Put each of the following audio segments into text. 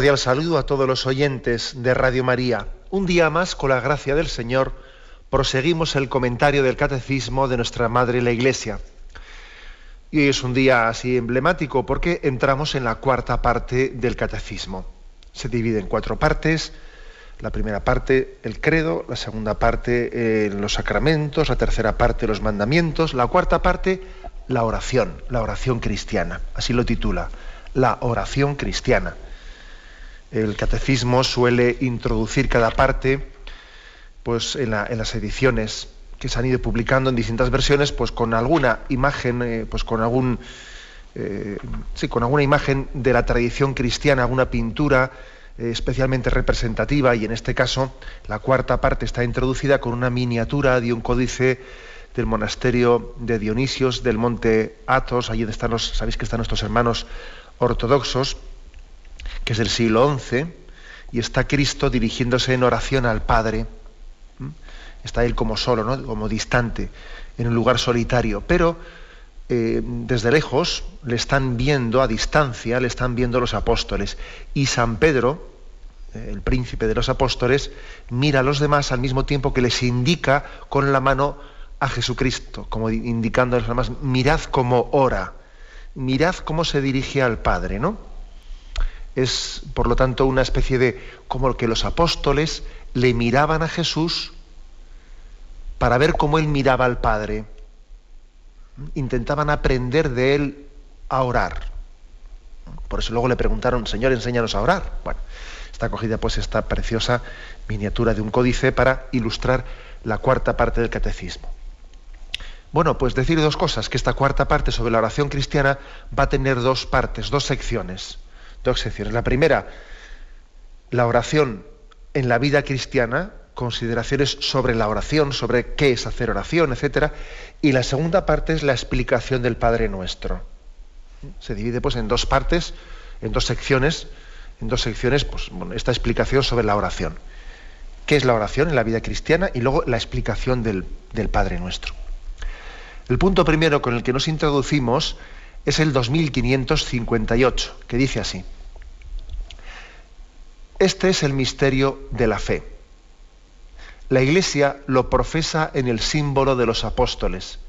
Cordial saludo a todos los oyentes de Radio María. Un día más, con la gracia del Señor, proseguimos el comentario del Catecismo de nuestra Madre la Iglesia. Y hoy es un día así emblemático porque entramos en la cuarta parte del Catecismo. Se divide en cuatro partes. La primera parte, el credo, la segunda parte, eh, los sacramentos, la tercera parte, los mandamientos, la cuarta parte, la oración, la oración cristiana. Así lo titula, la oración cristiana el catecismo suele introducir cada parte pues, en, las ediciones que se han ido publicando en distintas versiones, pues con alguna imagen, eh, pues con algún eh, sí, con alguna imagen de la tradición cristiana, alguna pintura eh, especialmente representativa, y en este caso la cuarta parte está introducida con una miniatura de un códice del monasterio de Dionisios del monte Athos, allí están los, sabéis que están nuestros hermanos ortodoxos, que es del siglo XI, y está Cristo dirigiéndose en oración al Padre. Está él como solo, ¿no? como distante, en un lugar solitario, pero eh, desde lejos le están viendo a distancia, le están viendo los apóstoles. Y San Pedro, eh, el príncipe de los apóstoles, mira a los demás al mismo tiempo que les indica con la mano a Jesucristo, como indicando a los demás, mirad cómo ora, mirad cómo se dirige al Padre, ¿no? Es, por lo tanto, una especie de como que los apóstoles le miraban a Jesús para ver cómo él miraba al Padre. Intentaban aprender de él a orar. Por eso luego le preguntaron, Señor, enséñanos a orar. Bueno, está cogida pues esta preciosa miniatura de un códice para ilustrar la cuarta parte del catecismo. Bueno, pues decir dos cosas, que esta cuarta parte sobre la oración cristiana va a tener dos partes, dos secciones dos secciones. La primera, la oración en la vida cristiana, consideraciones sobre la oración, sobre qué es hacer oración, etc. Y la segunda parte es la explicación del Padre Nuestro. Se divide pues en dos partes, en dos secciones, en dos secciones, pues esta explicación sobre la oración. ¿Qué es la oración en la vida cristiana? Y luego la explicación del, del Padre Nuestro. El punto primero con el que nos introducimos es el 2558, que dice así. Este es el misterio de la fe. La Iglesia lo profesa en el símbolo de los apóstoles,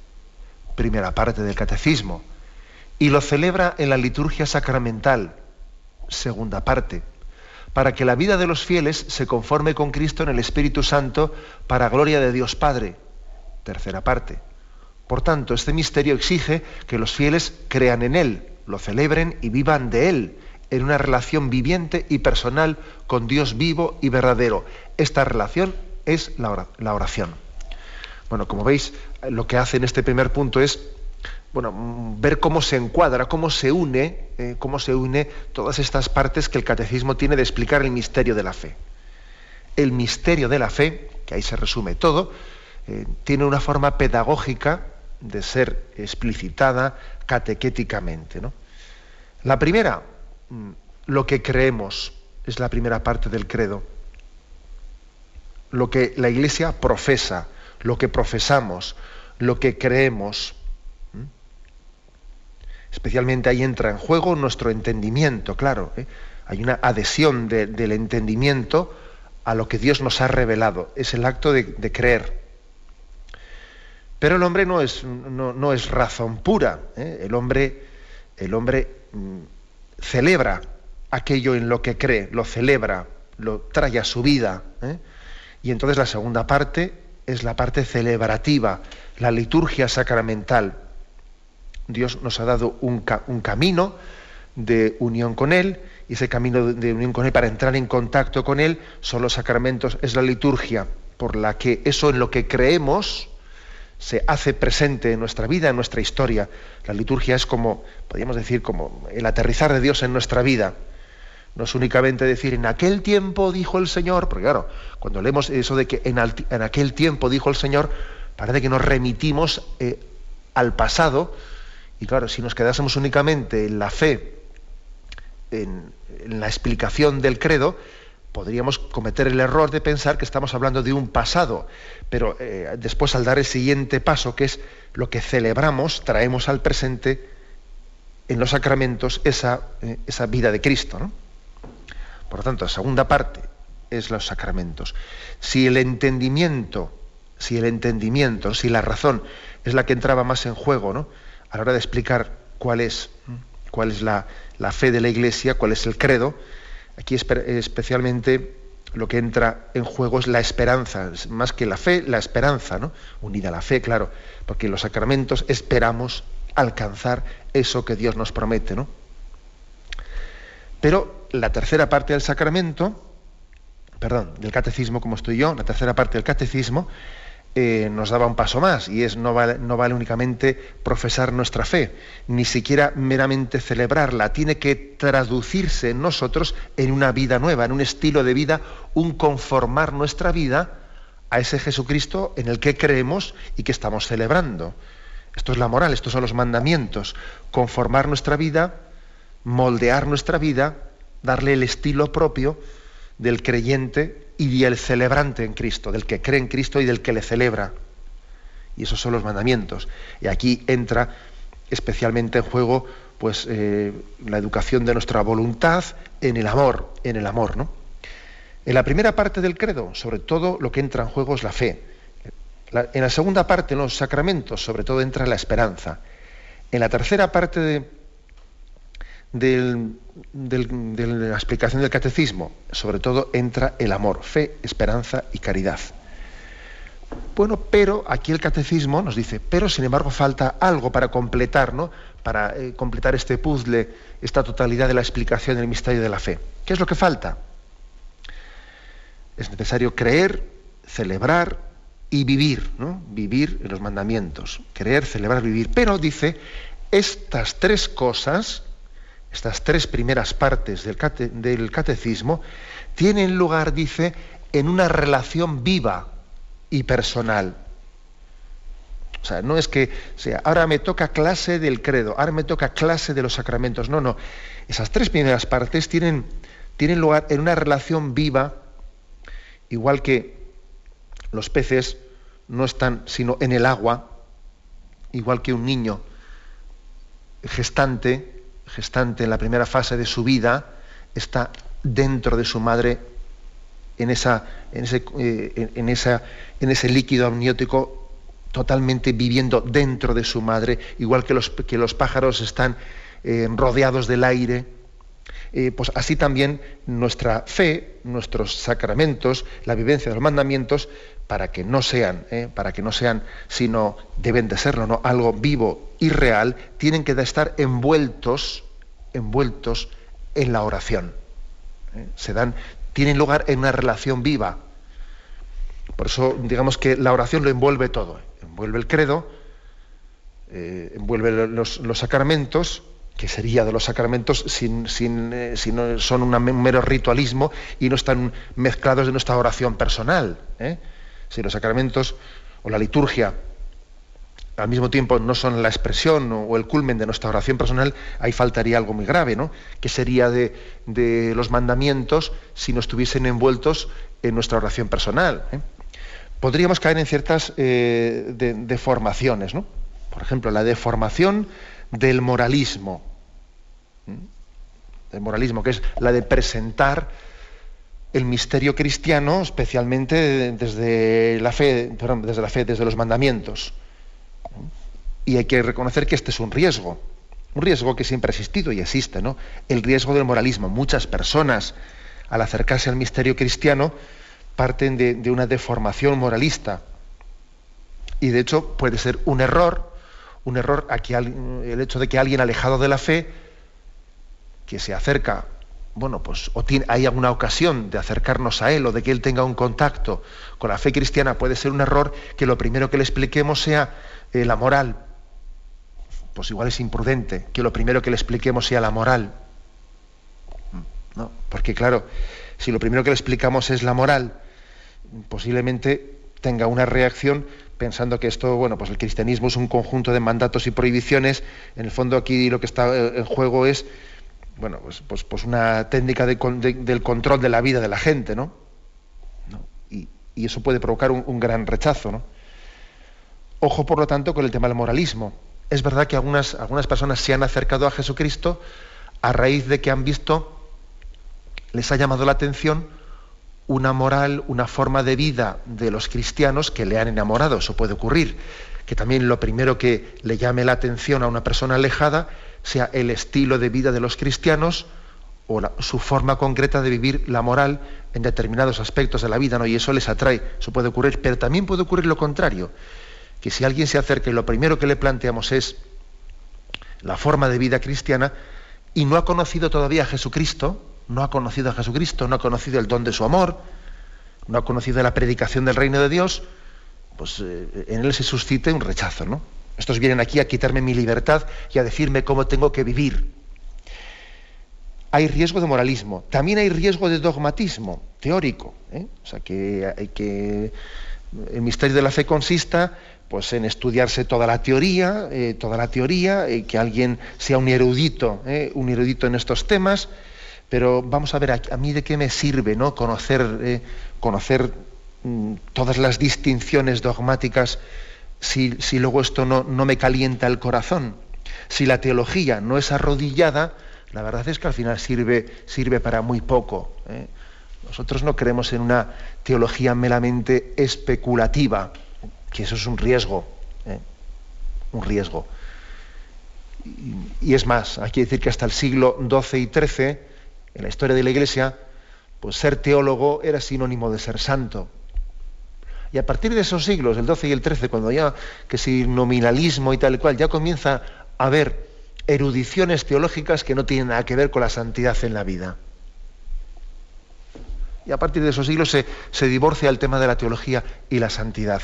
primera parte del catecismo, y lo celebra en la liturgia sacramental, segunda parte, para que la vida de los fieles se conforme con Cristo en el Espíritu Santo para gloria de Dios Padre, tercera parte. Por tanto, este misterio exige que los fieles crean en Él, lo celebren y vivan de Él, en una relación viviente y personal con Dios vivo y verdadero. Esta relación es la oración. Bueno, como veis, lo que hace en este primer punto es bueno, ver cómo se encuadra, cómo se une, eh, cómo se une todas estas partes que el catecismo tiene de explicar el misterio de la fe. El misterio de la fe, que ahí se resume todo, eh, tiene una forma pedagógica de ser explicitada catequéticamente. ¿no? La primera, mm, lo que creemos, es la primera parte del credo. Lo que la Iglesia profesa, lo que profesamos, lo que creemos. Especialmente ahí entra en juego nuestro entendimiento, claro. ¿eh? Hay una adhesión del entendimiento a lo que Dios nos ha revelado. Es el acto de creer. Pero el hombre no es, razón pura. ¿eh? El hombre, el hombre mm, celebra aquello en lo que cree, lo celebra, lo trae a su vida. ¿eh? Y entonces la segunda parte es la parte celebrativa, la liturgia sacramental. Dios nos ha dado un, un camino de unión con Él, y ese camino de unión con Él para entrar en contacto con Él son los sacramentos, es la liturgia, por la que eso en lo que creemos, se hace presente en nuestra vida, en nuestra historia. La liturgia es como, podríamos decir, como el aterrizar de Dios en nuestra vida. No es únicamente decir, en aquel tiempo dijo el Señor, porque claro, cuando leemos eso de que en, aquel tiempo dijo el Señor, parece que nos remitimos eh, al pasado, y claro, si nos quedásemos únicamente en la fe, en, la explicación del credo, podríamos cometer el error de pensar que estamos hablando de un pasado, pero eh, después al dar el siguiente paso, que es lo que celebramos, traemos al presente en los sacramentos esa, eh, esa vida de Cristo. Por lo tanto, la segunda parte es los sacramentos. Si el entendimiento, si el entendimiento, si la razón es la que entraba más en juego, ¿no? A la hora de explicar cuál es, cuál es la, fe de la Iglesia, cuál es el credo, aquí especialmente lo que entra en juego es la esperanza, más que la fe, la esperanza, ¿no? Unida a la fe, claro, porque en los sacramentos esperamos alcanzar eso que Dios nos promete, ¿no? Pero la tercera parte del sacramento, perdón, del catecismo como estoy yo, la tercera parte del catecismo, eh, nos daba un paso más y es no vale, no vale únicamente profesar nuestra fe, ni siquiera meramente celebrarla, tiene que traducirse en nosotros en una vida nueva, en un estilo de vida, un conformar nuestra vida a ese Jesucristo en el que creemos y que estamos celebrando. Esto es la moral, estos son los mandamientos, conformar nuestra vida, moldear nuestra vida darle el estilo propio del creyente y del celebrante en Cristo, del que cree en Cristo y del que le celebra. Y esos son los mandamientos. Y aquí entra especialmente en juego pues, eh, la educación de nuestra voluntad en el amor, en el amor, ¿no? En la primera parte del credo, sobre todo lo que entra en juego es la fe. en la segunda parte, en los sacramentos, sobre todo entra la esperanza. En la tercera parte de, de la explicación del catecismo, sobre todo entra el amor, fe, esperanza y caridad. Bueno, pero aquí el catecismo nos dice, pero sin embargo falta algo para completar, ¿no? Para eh, completar este puzzle, esta totalidad de la explicación del misterio de la fe. ¿Qué es lo que falta? Es necesario creer, celebrar y vivir, ¿no? Vivir en los mandamientos. Creer, celebrar, vivir. Pero dice, estas tres cosas estas tres primeras partes del, catecismo, tienen lugar, dice, en una relación viva y personal. O sea, no es que sea, ahora me toca clase del credo, ahora me toca clase de los sacramentos. No, no. Esas tres primeras partes tienen, tienen lugar en una relación viva, igual que los peces no están sino en el agua, igual que un niño gestante gestante en la primera fase de su vida está dentro de su madre en, esa, en, ese, eh, en, esa, en ese líquido amniótico totalmente viviendo dentro de su madre, igual que los, que los pájaros están eh, rodeados del aire. Eh, pues así también nuestra fe, nuestros sacramentos, la vivencia de los mandamientos, para que no sean, para que no sean, sino deben de serlo, ¿no? algo vivo y real, tienen que estar envueltos, envueltos en la oración. ¿eh? Se dan, tienen lugar en una relación viva. Por eso, digamos que la oración lo envuelve todo. Envuelve el credo, eh, envuelve los, sacramentos, que sería de los sacramentos sin, sin, eh, si no son un mero ritualismo y no están mezclados de nuestra oración personal. Si los sacramentos o la liturgia al mismo tiempo no son la expresión o el culmen de nuestra oración personal, ahí faltaría algo muy grave, ¿no? Que sería de, los mandamientos si no estuviesen envueltos en nuestra oración personal. ¿eh? Podríamos caer en ciertas eh, deformaciones, ¿no? Por ejemplo, la deformación del moralismo. El moralismo, que es la de presentar el misterio cristiano, especialmente desde la fe, perdón, desde la fe, desde los mandamientos. Y hay que reconocer que este es un riesgo, un riesgo que siempre ha existido y existe, ¿no? El riesgo del moralismo. Muchas personas, al acercarse al misterio cristiano, parten de, una deformación moralista. Y de hecho puede ser un error, un error aquí el hecho de que alguien alejado de la fe, que se acerca, bueno, pues o hay alguna ocasión de acercarnos a él o de que él tenga un contacto con la fe cristiana, puede ser un error que lo primero que le expliquemos sea eh, la moral, pues igual es imprudente que lo primero que le expliquemos sea la moral. Porque claro, si lo primero que le explicamos es la moral, posiblemente tenga una reacción pensando que esto, bueno, pues el cristianismo es un conjunto de mandatos y prohibiciones. En el fondo aquí lo que está en juego es, bueno, pues, pues, pues una técnica del control de la vida de la gente, ¿no? Y, eso puede provocar un, un gran rechazo, ¿no? Ojo, por lo tanto, con el tema del moralismo. Es verdad que algunas, algunas personas se han acercado a Jesucristo a raíz de que han visto, les ha llamado la atención una moral, una forma de vida de los cristianos que le han enamorado. Eso puede ocurrir. Que también lo primero que le llame la atención a una persona alejada sea el estilo de vida de los cristianos o su forma concreta de vivir la moral en determinados aspectos de la vida, ¿no? Y eso les atrae. Eso puede ocurrir, pero también puede ocurrir lo contrario que si alguien se acerca y lo primero que le planteamos es la forma de vida cristiana y no ha conocido todavía a Jesucristo, no ha conocido a Jesucristo, no ha conocido el don de su amor, no ha conocido la predicación del reino de Dios, pues eh, en él se suscite un rechazo, ¿no? Estos vienen aquí a quitarme mi libertad y a decirme cómo tengo que vivir. Hay riesgo de moralismo, también hay riesgo de dogmatismo teórico. ¿eh? O sea, que, que el misterio de la fe consista pues en estudiarse toda la teoría, eh, toda la teoría, eh, que alguien sea un erudito, eh, un erudito en estos temas, pero vamos a ver, a, mí de qué me sirve ¿no? conocer, conocer mm, todas las distinciones dogmáticas si, luego esto no, me calienta el corazón. Si la teología no es arrodillada, la verdad es que al final sirve, sirve para muy poco. Nosotros no creemos en una teología meramente especulativa que eso es un riesgo, ¿eh? un riesgo. Y, es más, hay que decir que hasta el siglo XII y XIII, en la historia de la Iglesia, pues ser teólogo era sinónimo de ser santo. Y a partir de esos siglos, el XII y el XIII, cuando ya, que si nominalismo y tal y cual, ya comienza a haber erudiciones teológicas que no tienen nada que ver con la santidad en la vida. Y a partir de esos siglos se, se divorcia el tema de la teología y la santidad.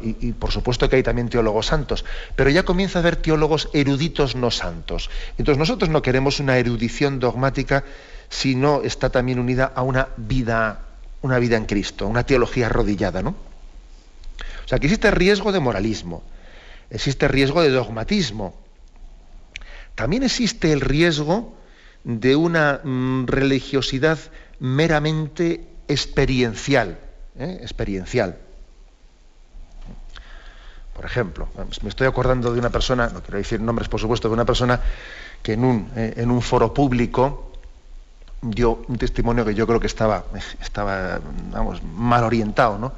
Y, por supuesto que hay también teólogos santos, pero ya comienza a haber teólogos eruditos no santos. Entonces nosotros no queremos una erudición dogmática si no está también unida a una vida, una vida en Cristo, una teología arrodillada, ¿no? O sea, que existe riesgo de moralismo, existe riesgo de dogmatismo. También existe el riesgo de una mm, religiosidad meramente experiencial, ¿eh? experiencial. Por ejemplo, me estoy acordando de una persona, no quiero decir nombres por supuesto, de una persona que en un, eh, en un foro público dio un testimonio que yo creo que estaba, estaba vamos, mal orientado, ¿no?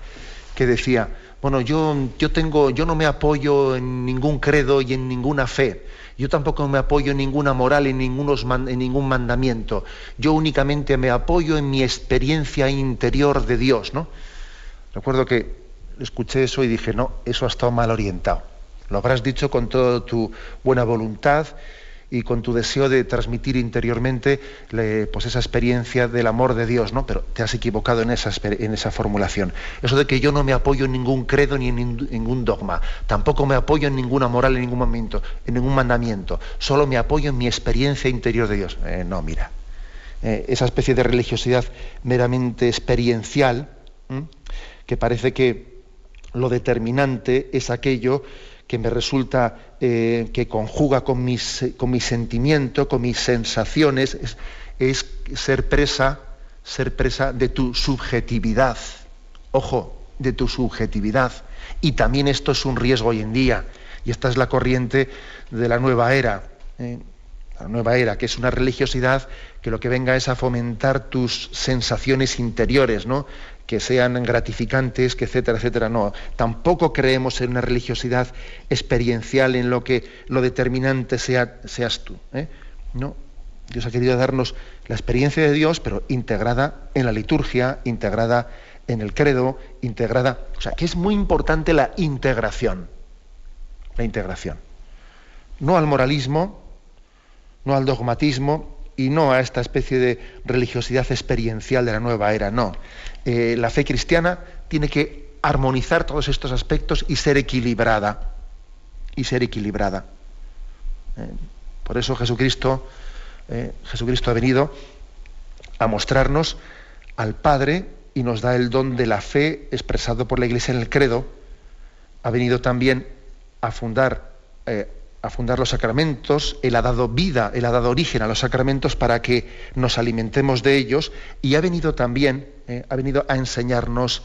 que decía, bueno, yo, yo, tengo, yo no me apoyo en ningún credo y en ninguna fe, yo tampoco me apoyo en ninguna moral, en, en ningún mandamiento, yo únicamente me apoyo en mi experiencia interior de Dios. ¿no? Recuerdo que escuché eso y dije, no, eso ha estado mal orientado. Lo habrás dicho con toda tu buena voluntad y con tu deseo de transmitir interiormente pues esa experiencia del amor de Dios, ¿no? Pero te has equivocado en esa, en esa formulación. Eso de que yo no me apoyo en ningún credo ni en ningún dogma, tampoco me apoyo en ninguna moral, en ningún momento, en ningún mandamiento, solo me apoyo en mi experiencia interior de Dios. Eh, no, mira, eh, esa especie de religiosidad meramente experiencial, que parece que lo determinante es aquello que me resulta, eh, que conjuga con mis, con mi sentimiento, con mis sensaciones, es, ser presa, ser presa de tu subjetividad. Ojo, de tu subjetividad. Y también esto es un riesgo hoy en día. Y esta es la corriente de la nueva era. ¿eh? La nueva era, que es una religiosidad que lo que venga es a fomentar tus sensaciones interiores, ¿no? que sean gratificantes, que etcétera, etcétera. No, tampoco creemos en una religiosidad experiencial en lo que lo determinante sea, seas tú. ¿eh? No, Dios ha querido darnos la experiencia de Dios, pero integrada en la liturgia, integrada en el credo, integrada. O sea, que es muy importante la integración. La integración. No al moralismo, no al dogmatismo y no a esta especie de religiosidad experiencial de la nueva era, no. Eh, la fe cristiana tiene que armonizar todos estos aspectos y ser equilibrada. Y ser equilibrada. Eh, por eso Jesucristo, eh, Jesucristo ha venido a mostrarnos al Padre y nos da el don de la fe expresado por la Iglesia en el credo. Ha venido también a fundar, a fundar los sacramentos, Él ha dado vida, Él ha dado origen a los sacramentos para que nos alimentemos de ellos y ha venido también, eh, ha venido a enseñarnos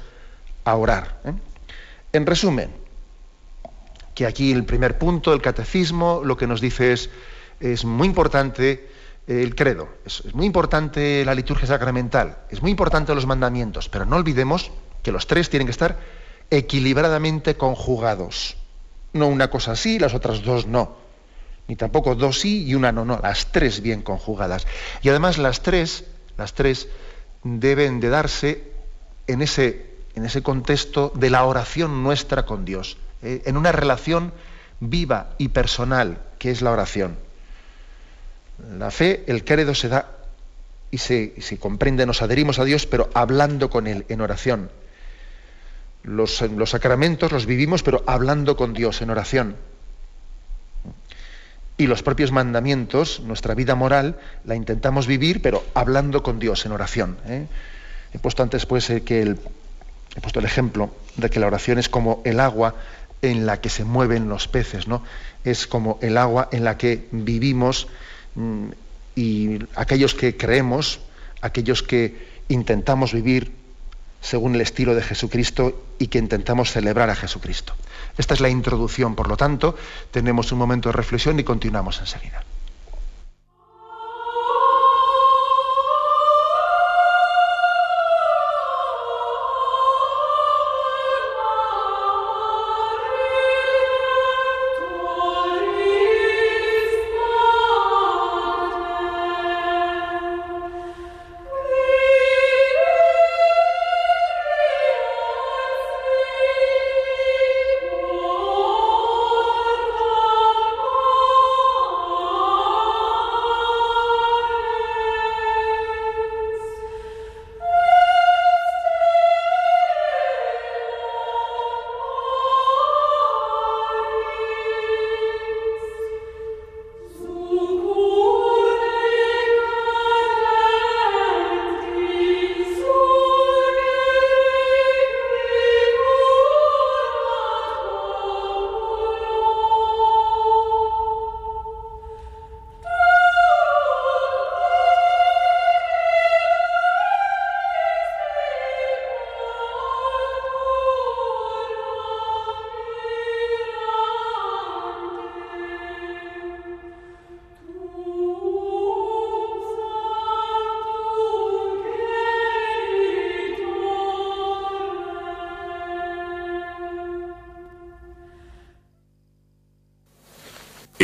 a orar. ¿eh? En resumen, que aquí el primer punto, el catecismo, lo que nos dice es, es muy importante el credo, es, muy importante la liturgia sacramental, es muy importante los mandamientos, pero no olvidemos que los tres tienen que estar equilibradamente conjugados. No una cosa sí, las otras dos no. Ni tampoco dos sí y una no, no, las tres bien conjugadas. Y además las tres, las tres deben de darse en ese, en ese contexto de la oración nuestra con Dios, eh, en una relación viva y personal que es la oración. La fe, el credo se da y se, comprende, nos adherimos a Dios, pero hablando con Él en oración. Los, sacramentos los vivimos, pero hablando con Dios en oración. Y los propios mandamientos, nuestra vida moral, la intentamos vivir, pero hablando con Dios en oración. ¿eh? He puesto antes pues, eh, que el, he puesto el ejemplo de que la oración es como el agua en la que se mueven los peces, ¿no? Es como el agua en la que vivimos Mm, y aquellos que creemos, aquellos que intentamos vivir según el estilo de Jesucristo y que intentamos celebrar a Jesucristo. Esta es la introducción, por lo tanto, tenemos un momento de reflexión y continuamos enseguida.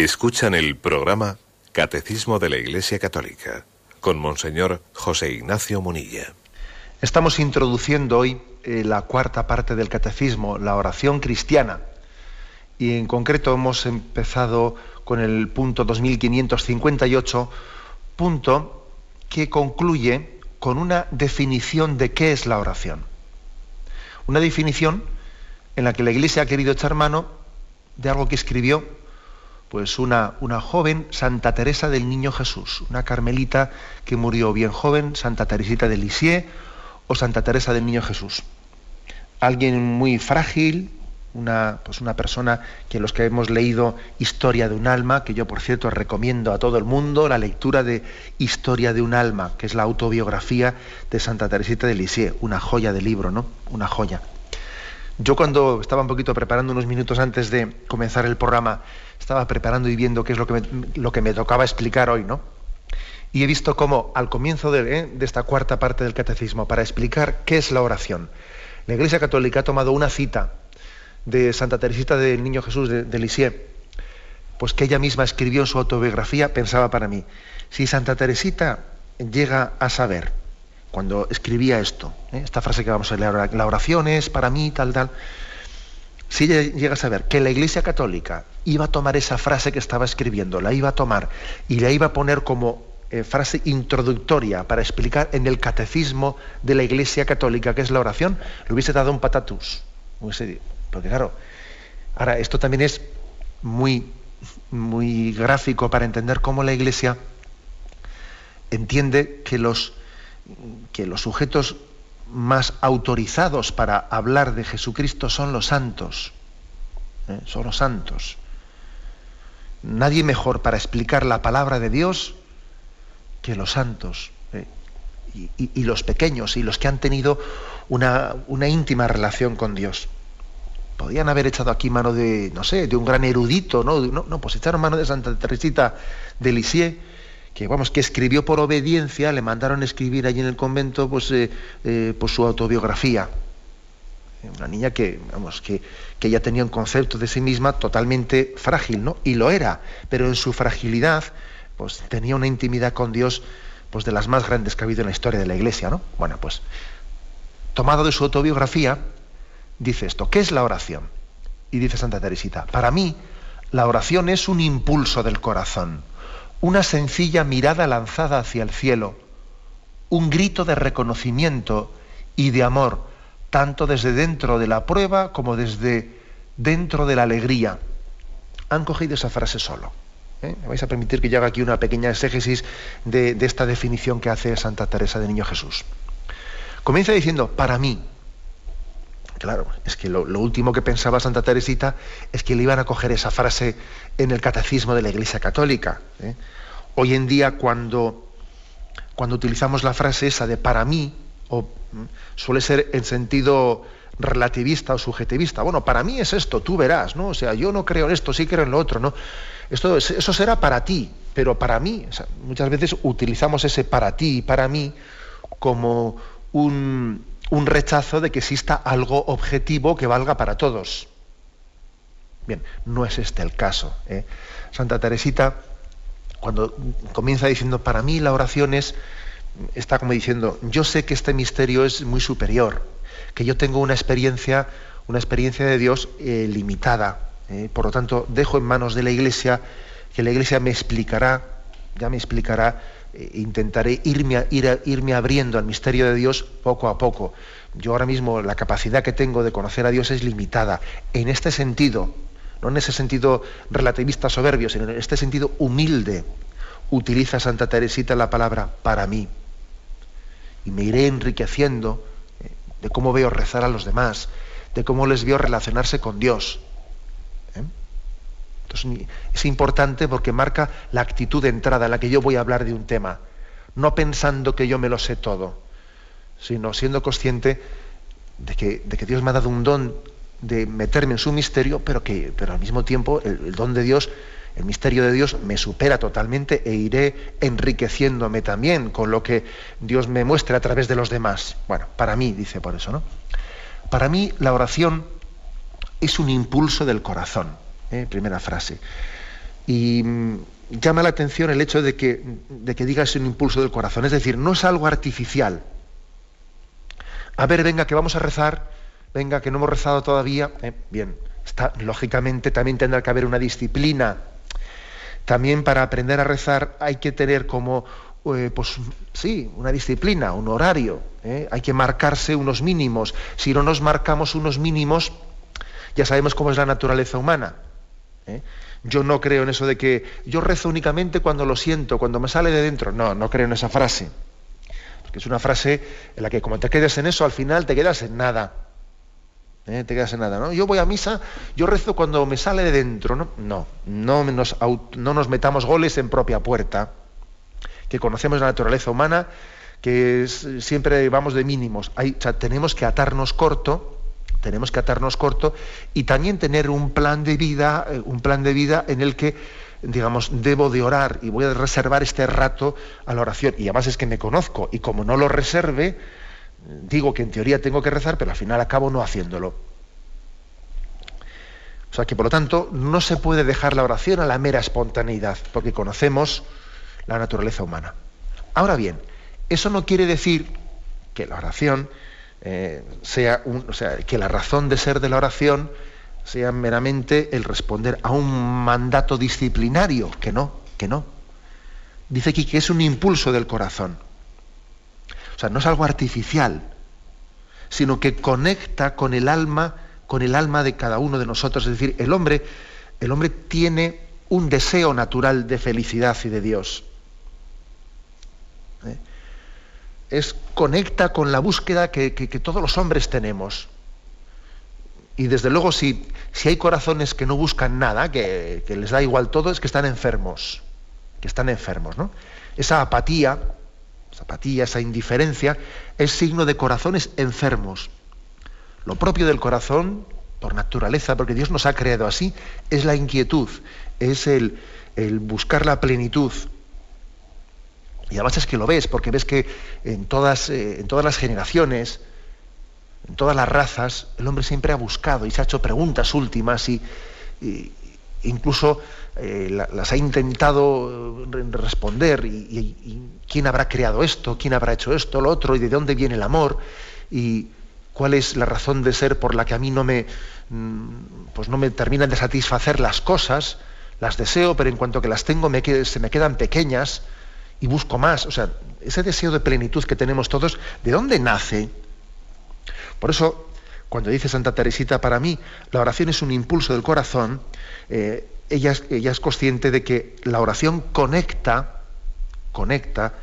Escuchan el programa Catecismo de la Iglesia Católica con Monseñor José Ignacio Munilla. Estamos introduciendo hoy eh, la cuarta parte del Catecismo, la oración cristiana. Y en concreto hemos empezado con el punto 2558, punto que concluye con una definición de qué es la oración. Una definición en la que la Iglesia ha querido echar mano de algo que escribió pues una, una, joven Santa Teresa del Niño Jesús, una carmelita que murió bien joven, Santa Teresita de Lisieux o Santa Teresa del Niño Jesús. Alguien muy frágil, una, pues una persona que los que hemos leído Historia de un alma, que yo por cierto recomiendo a todo el mundo la lectura de Historia de un alma, que es la autobiografía de Santa Teresita de Lisieux, una joya de libro, ¿no? Una joya. Yo cuando estaba un poquito preparando unos minutos antes de comenzar el programa, estaba preparando y viendo qué es lo que me, lo que me tocaba explicar hoy, ¿no? Y he visto cómo al comienzo de, ¿eh? de, esta cuarta parte del catecismo, para explicar qué es la oración, la Iglesia Católica ha tomado una cita de Santa Teresita del Niño Jesús de, de Lisieux, pues que ella misma escribió en su autobiografía, pensaba para mí, si Santa Teresita llega a saber, cuando escribía esto, ¿eh? esta frase que vamos a leer, la oración es para mí, tal, tal, si llega a saber que la Iglesia Católica iba a tomar esa frase que estaba escribiendo, la iba a tomar y la iba a poner como eh, frase introductoria para explicar en el catecismo de la Iglesia Católica, que es la oración, le hubiese dado un patatus. Porque claro, ahora esto también es muy, muy gráfico para entender cómo la Iglesia entiende que los, que los sujetos más autorizados para hablar de Jesucristo son los santos. ¿eh? Son los santos. Nadie mejor para explicar la palabra de Dios que los santos. ¿eh? Y, los pequeños y los que han tenido una, íntima relación con Dios. Podían haber echado aquí mano de, no sé, de un gran erudito, ¿no? No, no pues echaron mano de Santa Teresita de Lisieux, que vamos, que escribió por obediencia, le mandaron escribir allí en el convento pues, eh, eh, pues su autobiografía. Una niña que, vamos, que, que ya tenía un concepto de sí misma totalmente frágil, ¿no? Y lo era, pero en su fragilidad, pues tenía una intimidad con Dios, pues de las más grandes que ha habido en la historia de la Iglesia, ¿no? Bueno, pues, tomado de su autobiografía, dice esto, ¿qué es la oración? Y dice Santa Teresita, para mí, la oración es un impulso del corazón una sencilla mirada lanzada hacia el cielo, un grito de reconocimiento y de amor, tanto desde dentro de la prueba como desde dentro de la alegría. Han cogido esa frase solo. ¿eh? Me vais a permitir que yo haga aquí una pequeña exégesis de, esta definición que hace Santa Teresa de Niño Jesús. Comienza diciendo, para mí, Claro, es que lo, último que pensaba Santa Teresita es que le iban a coger esa frase en el catecismo de la Iglesia Católica. ¿eh? Hoy en día, cuando, cuando utilizamos la frase esa de para mí, o, suele ser en sentido relativista o subjetivista. Bueno, para mí es esto, tú verás, ¿no? O sea, yo no creo en esto, sí creo en lo otro, ¿no? Esto, eso será para ti, pero para mí, muchas veces utilizamos ese para ti y para mí como un, un rechazo de que exista algo objetivo que valga para todos. Bien, no es este el caso. ¿eh? Santa Teresita, cuando comienza diciendo, para mí la oración es, está como diciendo, yo sé que este misterio es muy superior, que yo tengo una experiencia, una experiencia de Dios eh, limitada. ¿eh? por lo tanto, dejo en manos de la Iglesia, que la Iglesia me explicará, ya me explicará eh, intentaré irme, ir irme abriendo al misterio de Dios poco a poco. Yo ahora mismo la capacidad que tengo de conocer a Dios es limitada. En este sentido, no en ese sentido relativista soberbio, sino en este sentido humilde, utiliza Santa Teresita la palabra para mí. Y me iré enriqueciendo eh, de cómo veo rezar a los demás, de cómo les veo relacionarse con Dios. Entonces, es importante porque marca la actitud de entrada en la que yo voy a hablar de un tema, no pensando que yo me lo sé todo, sino siendo consciente de que, de Dios me ha dado un don de meterme en su misterio, pero que pero al mismo tiempo el, don de Dios, el misterio de Dios me supera totalmente e iré enriqueciéndome también con lo que Dios me muestre a través de los demás. Bueno, para mí, dice por eso, ¿no? Para mí la oración es un impulso del corazón. ¿Eh? primera frase. Y mm, llama la atención el hecho de que, de que digas un impulso del corazón, es decir, no es algo artificial. A ver, venga, que vamos a rezar, venga, que no hemos rezado todavía. ¿eh? bien, está, lógicamente también tendrá que haber una disciplina. También para aprender a rezar hay que tener como, eh, pues sí, una disciplina, un horario. Hay que marcarse unos mínimos. Si no nos marcamos unos mínimos, ya sabemos cómo es la naturaleza humana ¿eh? Yo no creo en eso de que yo rezo únicamente cuando lo siento, cuando me sale de dentro. No, no creo en esa frase. Porque es una frase en la que como te quedes en eso, al final te quedas en nada. ¿Eh? Te quedas en nada, ¿no? Yo voy a misa, yo rezo cuando me sale de dentro, ¿no? No, no nos, no nos metamos goles en propia puerta, que conocemos la naturaleza humana, que siempre vamos de mínimos. Hay, tenemos que atarnos corto tenemos que atarnos corto y también tener un plan de vida, eh, un plan de vida en el que, digamos, debo de orar y voy a reservar este rato a la oración. Y además es que me conozco y como no lo reserve, digo que en teoría tengo que rezar, pero al final acabo no haciéndolo. O sea que por lo tanto no se puede dejar la oración a la mera espontaneidad, porque conocemos la naturaleza humana. Ahora bien, eso no quiere decir que la oración eh, sea, sea, que la razón de ser de la oración sea meramente el responder a un mandato disciplinario, que no, que no. Dice aquí que es un impulso del corazón. O sea, no es algo artificial, sino que conecta con el alma, con el alma de cada uno de nosotros. Es decir, el hombre, el hombre tiene un deseo natural de felicidad y de Dios. ¿Eh? Es conecta con la búsqueda que, todos los hombres tenemos. Y desde luego, si, si hay corazones que no buscan nada, que, que, les da igual todo, es que están enfermos. Que están enfermos, ¿no? Esa apatía, esa apatía, esa indiferencia, es signo de corazones enfermos. Lo propio del corazón, por naturaleza, porque Dios nos ha creado así, es la inquietud, es el, el buscar la plenitud, y además es que lo ves, porque ves que en todas, eh, en todas las generaciones, en todas las razas, el hombre siempre ha buscado y se ha hecho preguntas últimas y, incluso eh, las ha intentado eh, responder. Y, quién habrá creado esto? ¿Quién habrá hecho esto? Lo otro? ¿Y de dónde viene el amor? ¿Y cuál es la razón de ser por la que a mí no me, mm, pues no me terminan de satisfacer las cosas? Las deseo, pero en cuanto que las tengo se me quedan pequeñas y busco más. O sea, ese deseo de plenitud que tenemos todos, ¿de dónde nace? Por eso, cuando dice Santa Teresita, para mí la oración es un impulso del corazón, eh, ella, ella es consciente de que la oración conecta, conecta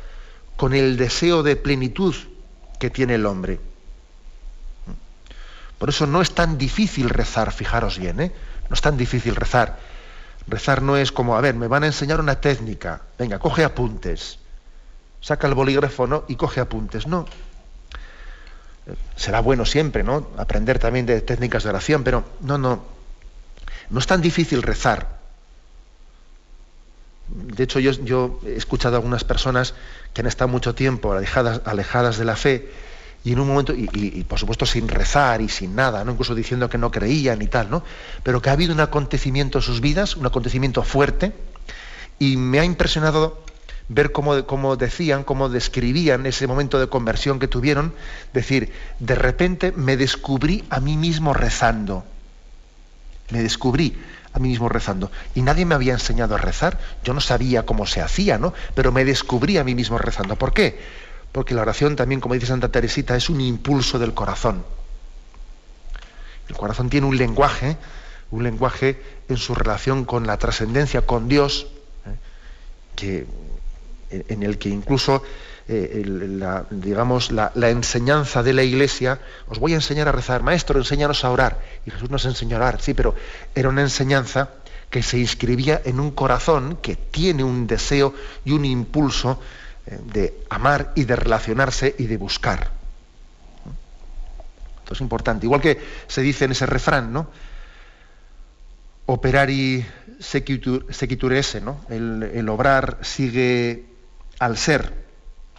con el deseo de plenitud que tiene el hombre. Por eso no es tan difícil rezar, fijaros bien, ¿eh? no es tan difícil rezar. Rezar no es como, a ver, me van a enseñar una técnica, venga, coge apuntes, saca el bolígrafo ¿no? y coge apuntes. No. Será bueno siempre, ¿no? Aprender también de técnicas de oración, pero no, no. No es tan difícil rezar. De hecho, yo, he escuchado a algunas personas que han estado mucho tiempo alejadas, alejadas de la fe y en un momento, y, por supuesto sin rezar y sin nada, ¿no? incluso diciendo que no creían y tal, ¿no? Pero que ha habido un acontecimiento en sus vidas, un acontecimiento fuerte, y me ha impresionado ver cómo, cómo decían, cómo describían ese momento de conversión que tuvieron, decir, de repente me descubrí a mí mismo rezando. Me descubrí a mí mismo rezando. Y nadie me había enseñado a rezar. Yo no sabía cómo se hacía, ¿no? Pero me descubrí a mí mismo rezando. ¿Por qué? Porque la oración también, como dice Santa Teresita, es un impulso del corazón. El corazón tiene un lenguaje, un lenguaje en su relación con la trascendencia, con Dios, ¿eh? que, en el que incluso eh, la, digamos, la, enseñanza de la iglesia, os voy a enseñar a rezar, maestro, enséñanos a orar. Y Jesús nos enseñó a orar, sí, pero era una enseñanza que se inscribía en un corazón que tiene un deseo y un impulso de amar y de relacionarse y de buscar. Esto es importante. Igual que se dice en ese refrán, ¿no? Operari sequitur, esse, ¿no? El, obrar sigue al ser.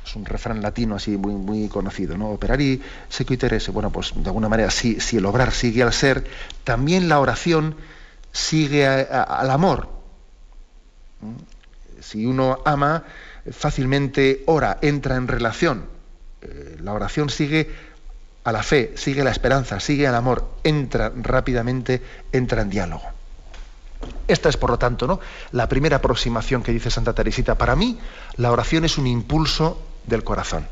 Es un refrán latino así muy, muy conocido, ¿no? Operari sequitur esse. Bueno, pues de alguna manera, si, si el obrar sigue al ser, también la oración sigue al amor. Si uno ama, fácilmente ora, entra en relación. Eh, la oración sigue a la fe, sigue a la esperanza, sigue al amor, entra rápidamente, entra en diálogo. Esta es, por lo tanto, ¿no? la primera aproximación que dice Santa Teresita. Para mí, la oración es un impulso del corazón.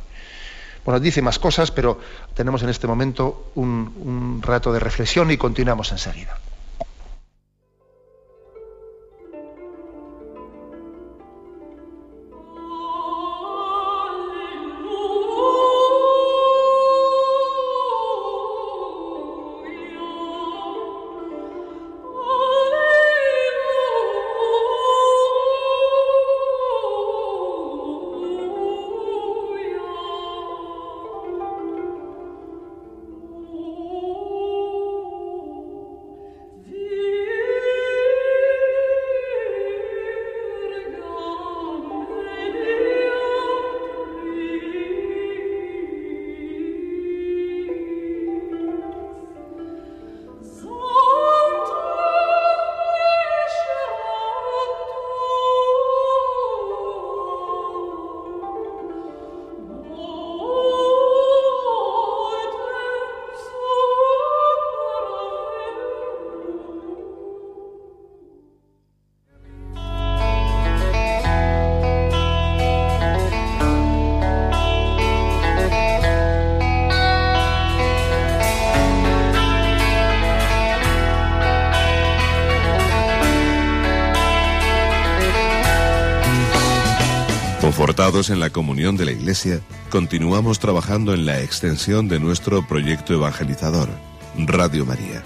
Bueno, dice más cosas, pero tenemos en este momento un, un rato de reflexión y continuamos enseguida. En la comunión de la Iglesia, continuamos trabajando en la extensión de nuestro proyecto evangelizador, Radio María.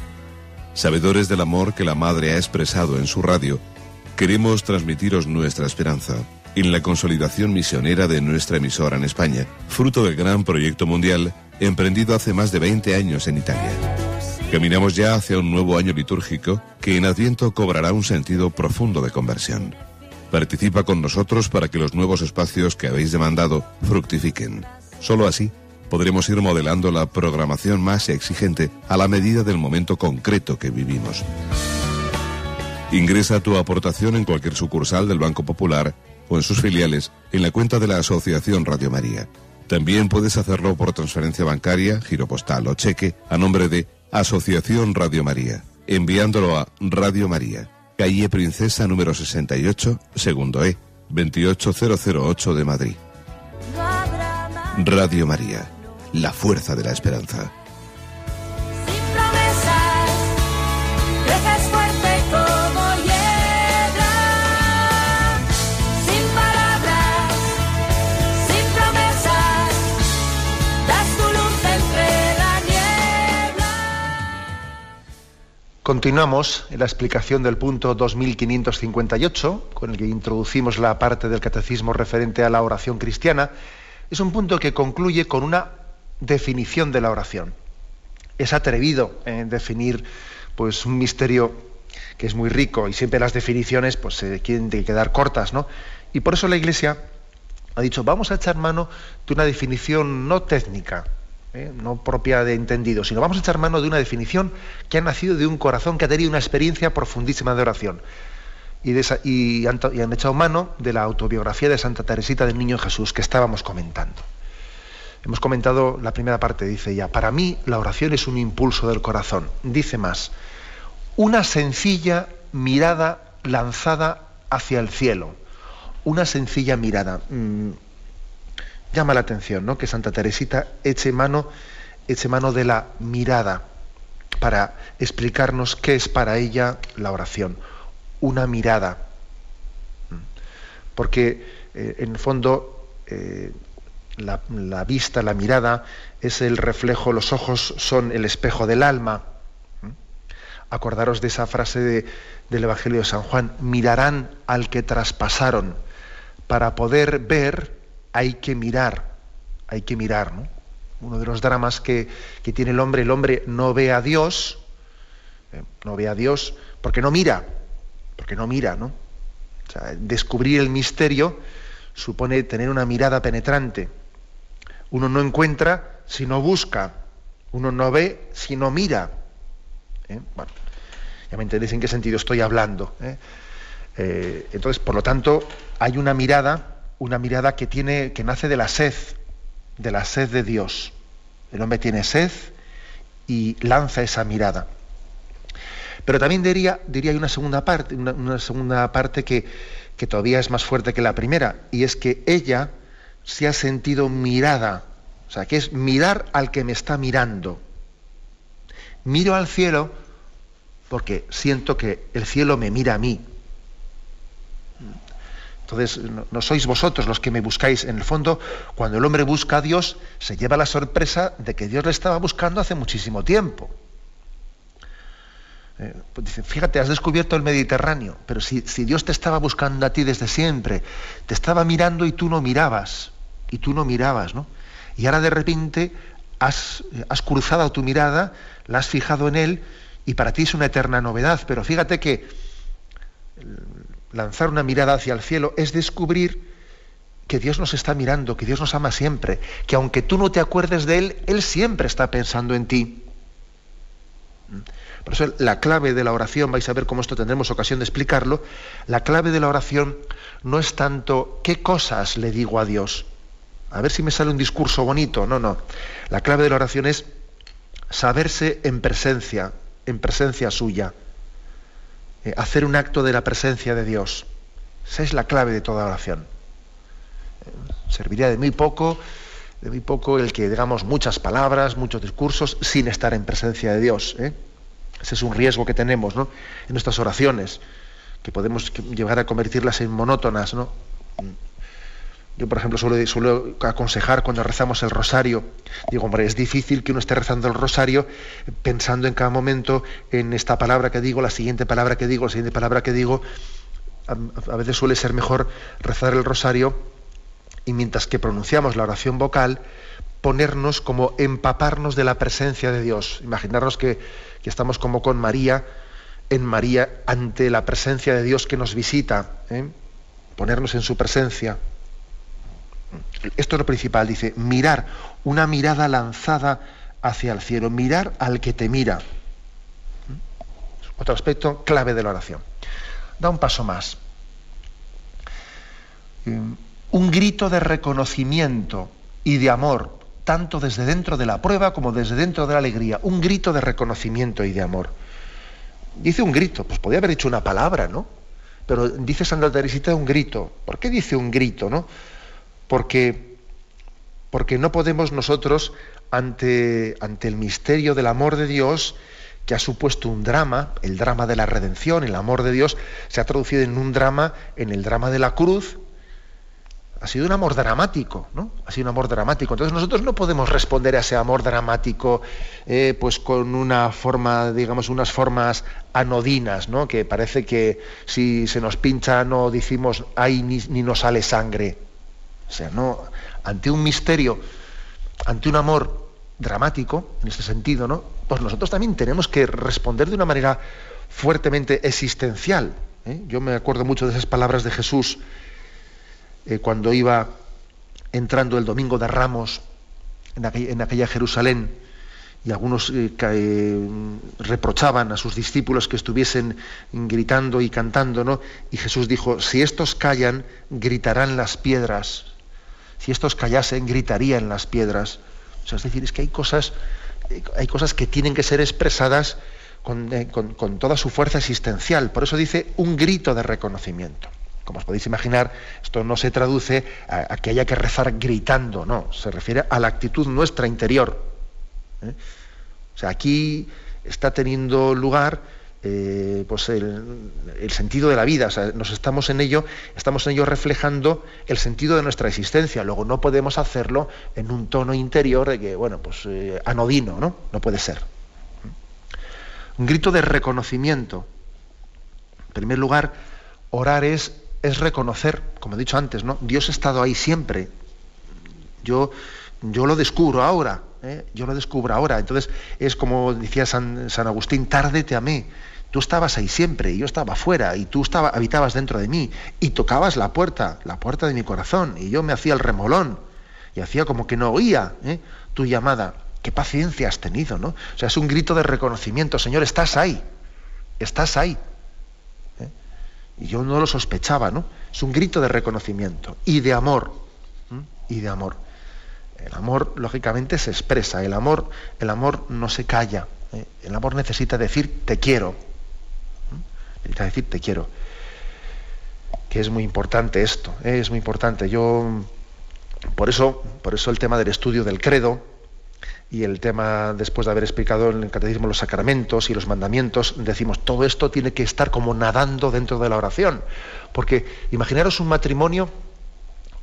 Sabedores del amor que la Madre ha expresado en su radio, queremos transmitiros nuestra esperanza en la consolidación misionera de nuestra emisora en España, fruto del gran proyecto mundial emprendido hace más de 20 años en Italia. Caminamos ya hacia un nuevo año litúrgico que en Adviento cobrará un sentido profundo de conversión. Participa con nosotros para que los nuevos espacios que habéis demandado fructifiquen. Solo así podremos ir modelando la programación más exigente a la medida del momento concreto que vivimos. Ingresa tu aportación en cualquier sucursal del Banco Popular o en sus filiales en la cuenta de la Asociación Radio María. También puedes hacerlo por transferencia bancaria, giro postal o cheque a nombre de Asociación Radio María, enviándolo a Radio María, calle Princesa número 68, segundo E, 28008 de Madrid. Radio María, la fuerza de la esperanza. Continuamos en la explicación del punto 2558, con el que introducimos la parte del catecismo referente a la oración cristiana. Es un punto que concluye con una definición de la oración. Es atrevido en definir pues, un misterio que es muy rico y siempre las definiciones pues, se quieren quedar cortas, ¿no? Y por eso la Iglesia ha dicho, vamos a echar mano de una definición no técnica, ¿eh? no propia de entendido, sino vamos a echar mano de una definición que ha nacido de un corazón que ha tenido una experiencia profundísima de oración. Y, han, y, han, echado mano de la autobiografía de Santa Teresita del Niño Jesús que estábamos comentando. Hemos comentado la primera parte, dice ya, para mí la oración es un impulso del corazón. Dice más, una sencilla mirada lanzada hacia el cielo. Una sencilla mirada. Mm, llama la atención ¿no? que Santa Teresita eche mano, eche mano de la mirada para explicarnos qué es para ella la oración. Una mirada. Porque eh, en el fondo eh, la, vista, la mirada, es el reflejo, los ojos son el espejo del alma. Acordaros de esa frase del Evangelio de San Juan, mirarán al que traspasaron para poder ver hay que mirar, hay que mirar, ¿no? Uno de los dramas que, tiene el hombre, el hombre no ve a Dios, eh, no ve a Dios porque no mira, porque no mira, ¿no? Descubrir el misterio supone tener una mirada penetrante. Uno no encuentra si no busca, uno no ve si no mira. ¿eh? Bueno, ya me entendéis en qué sentido estoy hablando. ¿eh? entonces, por lo tanto, hay una mirada una mirada que tiene, que nace de la sed, de la sed de Dios. El hombre tiene sed y lanza esa mirada. Pero también diría, diría una segunda parte, una, segunda parte que, que todavía es más fuerte que la primera, y es que ella se ha sentido mirada, o sea, que es mirar al que me está mirando. Miro al cielo porque siento que el cielo me mira a mí. Entonces, no, sois vosotros los que me buscáis. En el fondo, cuando el hombre busca a Dios, se lleva la sorpresa de que Dios le estaba buscando hace muchísimo tiempo. Eh, pues dice, fíjate, has descubierto el Mediterráneo, pero si, Dios te estaba buscando a ti desde siempre, te estaba mirando y tú no mirabas, y tú no mirabas, ¿no? Y ahora de repente has, has cruzado tu mirada, la has fijado en Él, y para ti es una eterna novedad, pero fíjate que lanzar una mirada hacia el cielo es descubrir que Dios nos está mirando, que Dios nos ama siempre, que aunque tú no te acuerdes de Él, Él siempre está pensando en ti. Por eso la clave de la oración, vais a ver cómo esto tendremos ocasión de explicarlo, la clave de la oración no es tanto qué cosas le digo a Dios, a ver si me sale un discurso bonito, no, no. La clave de la oración es saberse en presencia, en presencia suya. Eh, hacer un acto de la presencia de Dios. Esa es la clave de toda oración. Eh, serviría de muy poco, de muy poco el que digamos muchas palabras, muchos discursos sin estar en presencia de Dios. ¿eh? Ese es un riesgo que tenemos ¿no? en nuestras oraciones, que podemos llegar a convertirlas en monótonas. ¿no? Yo, por ejemplo, suelo, suelo, aconsejar cuando rezamos el rosario, digo, hombre, es difícil que uno esté rezando el rosario pensando en cada momento en esta palabra que digo, la siguiente palabra que digo, la siguiente palabra que digo. A, veces suele ser mejor rezar el rosario y mientras que pronunciamos la oración vocal, ponernos como empaparnos de la presencia de Dios. Imaginarnos que, que estamos como con María, en María, ante la presencia de Dios que nos visita. ¿eh? Ponernos en su presencia. Esto es lo principal, dice, mirar, una mirada lanzada hacia el cielo, mirar al que te mira. Otro aspecto clave de la oración. Da un paso más. Un grito de reconocimiento y de amor tanto desde dentro de la prueba como desde dentro de la alegría, un grito de reconocimiento y de amor. Dice un grito, pues podría haber dicho una palabra, ¿no? Pero dice Santa Teresita un grito. ¿Por qué dice un grito, no? Porque, porque no podemos nosotros, ante, ante el misterio del amor de Dios, que ha supuesto un drama, el drama de la redención, el amor de Dios, se ha traducido en un drama, en el drama de la cruz, ha sido un amor dramático, ¿no? Ha sido un amor dramático. Entonces nosotros no podemos responder a ese amor dramático eh, pues con una forma, digamos, unas formas anodinas, ¿no? Que parece que si se nos pincha no decimos ay ni, ni nos sale sangre. O sea, no, ante un misterio, ante un amor dramático, en este sentido, ¿no? Pues nosotros también tenemos que responder de una manera fuertemente existencial. ¿eh? Yo me acuerdo mucho de esas palabras de Jesús eh, cuando iba entrando el domingo de Ramos en aquella, Jerusalén y algunos eh, reprochaban a sus discípulos que estuviesen gritando y cantando, ¿no? Y Jesús dijo, si estos callan, gritarán las piedras. Si estos callasen, gritarían las piedras. O sea, es decir, es que hay cosas, hay cosas que tienen que ser expresadas con, con, con toda su fuerza existencial. Por eso dice un grito de reconocimiento. Como os podéis imaginar, esto no se traduce a, a, que haya que rezar gritando, no, se refiere a la actitud nuestra interior. ¿eh? O sea, aquí está teniendo lugar eh, pues el, sentido de la vida, nos estamos en ello, estamos en ello reflejando el sentido de nuestra existencia. Luego no podemos hacerlo en un tono interior de que, bueno, pues eh, anodino, ¿no? No puede ser. Un grito de reconocimiento. En primer lugar, orar es es reconocer, como he dicho antes, ¿no? Dios ha estado ahí siempre. Yo, yo lo descubro ahora, ¿eh? yo lo descubro ahora. Entonces es como decía San, San, Agustín, tarde te amé. Tú estabas ahí siempre, y yo estaba fuera, y tú estaba, habitabas dentro de mí, y tocabas la puerta, la puerta de mi corazón, y yo me hacía el remolón, y hacía como que no oía ¿eh? tu llamada. Qué paciencia has tenido, ¿no? O sea, es un grito de reconocimiento, Señor, estás ahí, estás ahí. Y yo no lo sospechaba, ¿no? Es un grito de reconocimiento y de amor. Y de amor. El amor, lógicamente, se expresa. El amor, el amor no se calla. ¿eh? El amor necesita decir te quiero. Necesita decir te quiero. Que es muy importante esto. ¿eh? Es muy importante. Yo, por eso, por eso el tema del estudio del credo, y el tema, después de haber explicado en el catecismo los sacramentos y los mandamientos, decimos, todo esto tiene que estar como nadando dentro de la oración. Porque imaginaros un matrimonio,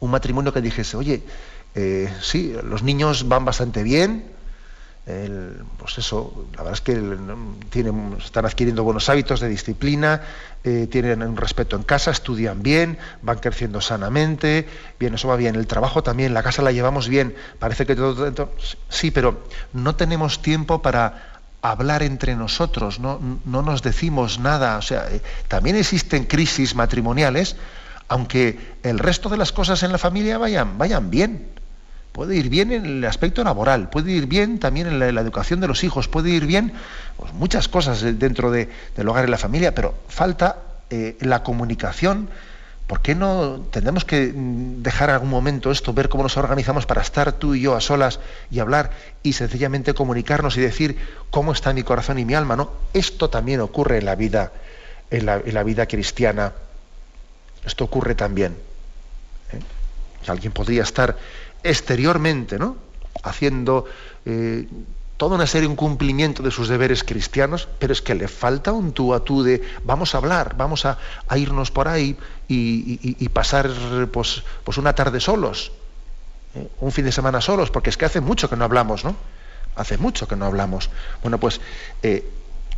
un matrimonio que dijese, oye, eh, sí, los niños van bastante bien, el, pues eso, la verdad es que tienen, están adquiriendo buenos hábitos de disciplina, eh, tienen un respeto en casa, estudian bien, van creciendo sanamente, bien, eso va bien. El trabajo también, la casa la llevamos bien, parece que todo, sí, pero no tenemos tiempo para hablar entre nosotros, no, no nos decimos nada. O sea, eh, también existen crisis matrimoniales, aunque el resto de las cosas en la familia vayan, vayan bien puede ir bien en el aspecto laboral, puede ir bien también en la, educación de los hijos, puede ir bien pues, muchas cosas dentro de, del hogar y la familia, pero falta eh, la comunicación. ¿Por qué no tendremos que dejar algún momento esto, ver cómo nos organizamos para estar tú y yo a solas y hablar y sencillamente comunicarnos y decir cómo está mi corazón y mi alma? ¿no? Esto también ocurre en la vida, en la, en la vida cristiana. Esto ocurre también. ¿eh? Alguien podría estar exteriormente, ¿no? Haciendo, eh, toda una serie, un cumplimiento de sus deberes cristianos, pero es que le falta un tú a tú de vamos a hablar, vamos a, irnos por ahí y, pasar pues, pues, una tarde solos, ¿eh? un fin de semana solos, porque es que hace mucho que no hablamos, ¿no? Hace mucho que no hablamos. Bueno, pues eh,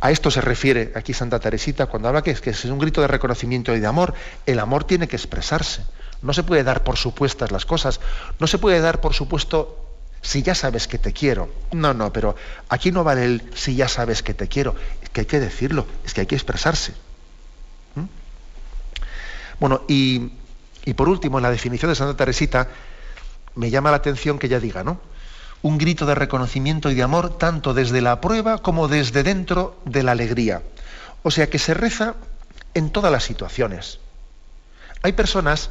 a esto se refiere aquí Santa Teresita cuando habla es, que es un grito de reconocimiento y de amor. El amor tiene que expresarse. No se puede dar por supuestas las cosas. No se puede dar por supuesto si ya sabes que te quiero. No, no, pero aquí no vale el si ya sabes que te quiero. Es que hay que decirlo, es que hay que expresarse. ¿Mm? Bueno, y, y, por último, en la definición de Santa Teresita, me llama la atención que ella diga, ¿no? Un grito de reconocimiento y de amor tanto desde la prueba como desde dentro de la alegría. O sea que se reza en todas las situaciones. Hay personas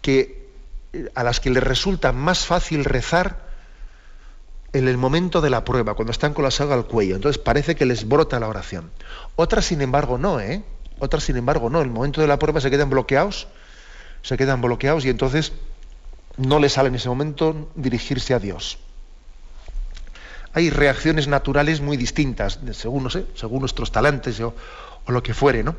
que, a las que les resulta más fácil rezar en el momento de la prueba, cuando están con la saga al cuello. Entonces parece que les brota la oración. Otras, sin embargo, no, ¿eh? Otras, sin embargo, no. En el momento de la prueba se quedan bloqueados, se quedan bloqueados y entonces no les sale en ese momento dirigirse a Dios. Hay reacciones naturales muy distintas, según, no sé, según nuestros talentos o, lo que fuere, ¿no?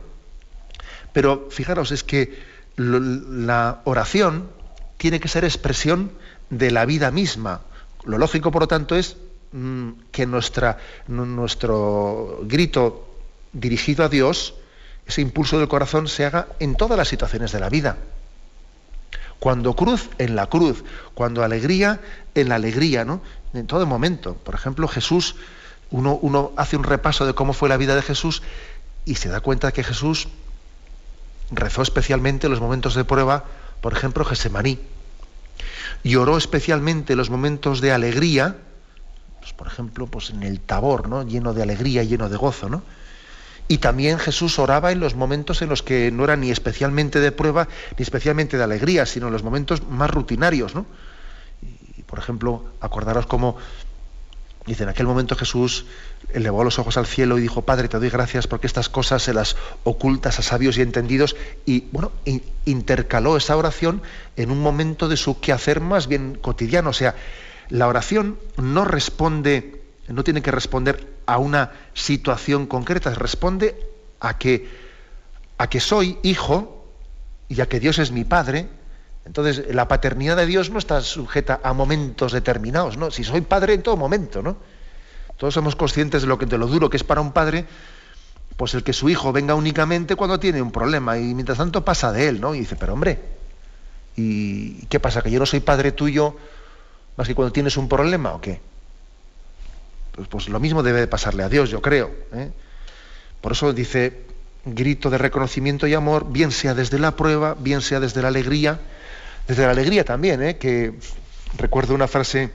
Pero fijaros, es que la oración tiene que ser expresión de la vida misma, lo lógico, por lo tanto, es mm, que nuestra, nuestro grito dirigido a Dios, ese impulso del corazón, se haga en todas las situaciones de la vida. Cuando cruz, en la cruz. Cuando alegría, en la alegría, ¿no? En todo momento. Por ejemplo, Jesús, uno, uno hace un repaso de cómo fue la vida de Jesús y se da cuenta que Jesús rezó especialmente en los momentos de prueba, por ejemplo, Gesemaní y oró especialmente los momentos de alegría, pues, por ejemplo, pues en el tabor, ¿no? lleno de alegría, lleno de gozo, ¿no? Y también Jesús oraba en los momentos en los que no era ni especialmente de prueba ni especialmente de alegría, sino en los momentos más rutinarios, ¿no? Y, por ejemplo, acordaros cómo Dice, en aquel momento Jesús elevó los ojos al cielo y dijo, Padre, te doy gracias porque estas cosas se las ocultas a sabios y entendidos. Y bueno, intercaló esa oración en un momento de su quehacer más bien cotidiano. O sea, la oración no responde, no tiene que responder a una situación concreta, responde a que, a que soy hijo y a que Dios es mi Padre entonces, la paternidad de Dios no está sujeta a momentos determinados, ¿no? Si soy padre en todo momento, ¿no? Todos somos conscientes de lo, que, de lo duro que es para un padre, pues el que su hijo venga únicamente cuando tiene un problema y mientras tanto pasa de él, ¿no? Y dice, pero hombre, ¿y qué pasa? ¿Que yo no soy padre tuyo más que cuando tienes un problema o qué? Pues, pues lo mismo debe de pasarle a Dios, yo creo. ¿eh? Por eso dice, grito de reconocimiento y amor, bien sea desde la prueba, bien sea desde la alegría, desde la alegría también, ¿eh? que recuerdo una frase,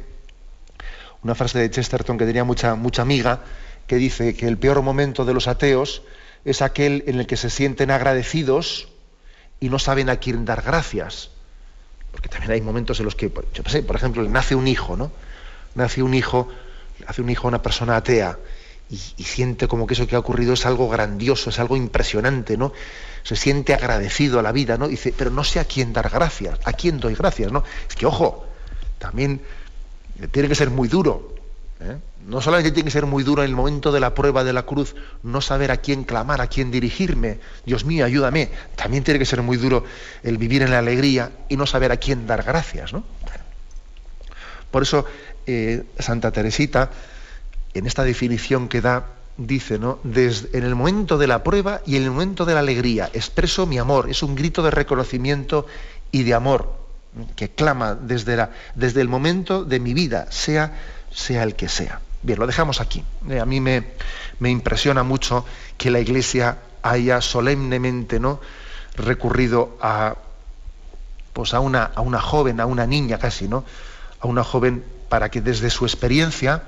una frase de Chesterton que tenía mucha, mucha amiga, que dice que el peor momento de los ateos es aquel en el que se sienten agradecidos y no saben a quién dar gracias. Porque también hay momentos en los que, yo sé, por ejemplo, nace un hijo, ¿no? Nace un hijo, hace un hijo a una persona atea y, siente como que eso que ha ocurrido es algo grandioso, es algo impresionante, ¿no? se siente agradecido a la vida, ¿no? Dice, pero no sé a quién dar gracias, a quién doy gracias, ¿no? Es que, ojo, también tiene que ser muy duro. ¿eh? No solamente tiene que ser muy duro en el momento de la prueba de la cruz, no saber a quién clamar, a quién dirigirme. Dios mío, ayúdame. También tiene que ser muy duro el vivir en la alegría y no saber a quién dar gracias, ¿no? Por eso eh, Santa Teresita, en esta definición que da dice, ¿no? En el momento de la prueba y en el momento de la alegría, expreso mi amor, es un grito de reconocimiento y de amor que clama desde, la, desde el momento de mi vida, sea, sea el que sea. Bien, lo dejamos aquí. Eh, a mí me, me, impresiona mucho que la Iglesia haya solemnemente ¿no? recurrido a, pues a, una, a una joven, a una niña casi, ¿no? a una joven para que desde su experiencia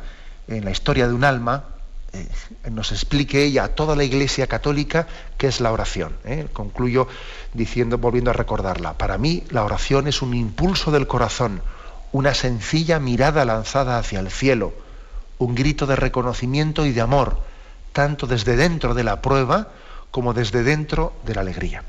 en la historia de un alma, eh, nos explique ella a toda la Iglesia católica qué es la oración. ¿eh? Concluyo diciendo, volviendo a recordarla. Para mí la oración es un impulso del corazón, una sencilla mirada lanzada hacia el cielo, un grito de reconocimiento y de amor, tanto desde dentro de la prueba como desde dentro de la alegría.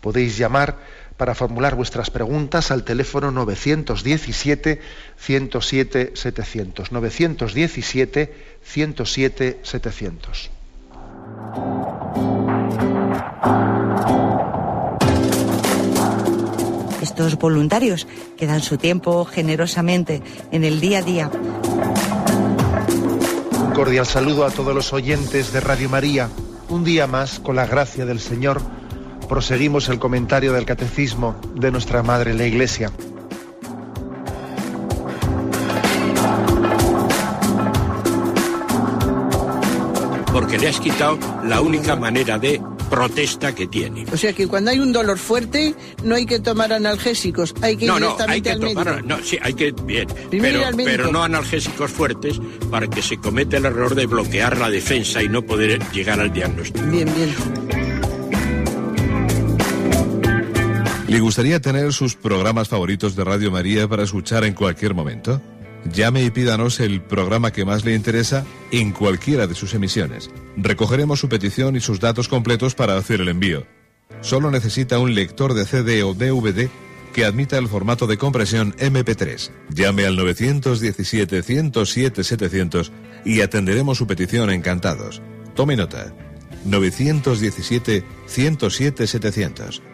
Podéis llamar para formular vuestras preguntas al teléfono 917 107 700. 917 107 700. Estos voluntarios que dan su tiempo generosamente en el día a día. Un cordial saludo a todos los oyentes de Radio María. Un día más, con la gracia del Señor, proseguimos el comentario del Catecismo de nuestra Madre la Iglesia. Porque le has quitado la única manera de protesta que tiene. O sea que cuando hay un dolor fuerte no hay que tomar analgésicos, hay que ir no, no, hay directamente que al médico. tomar, no, sí, hay que, bien, Primero al pero no analgésicos fuertes para que se cometa el error de bloquear la defensa y no poder llegar al diagnóstico. Bien, bien. ¿Le gustaría tener sus programas favoritos de Radio María para escuchar en cualquier momento? Llame y pídanos el programa que más le interesa en cualquiera de sus emisiones. Recogeremos su petición y sus datos completos para hacer el envío. Solo necesita un lector de CD o DVD que admita el formato de compresión MP3. Llame al 917-107-700 y atenderemos su petición encantados. Tome nota. 917-107-700.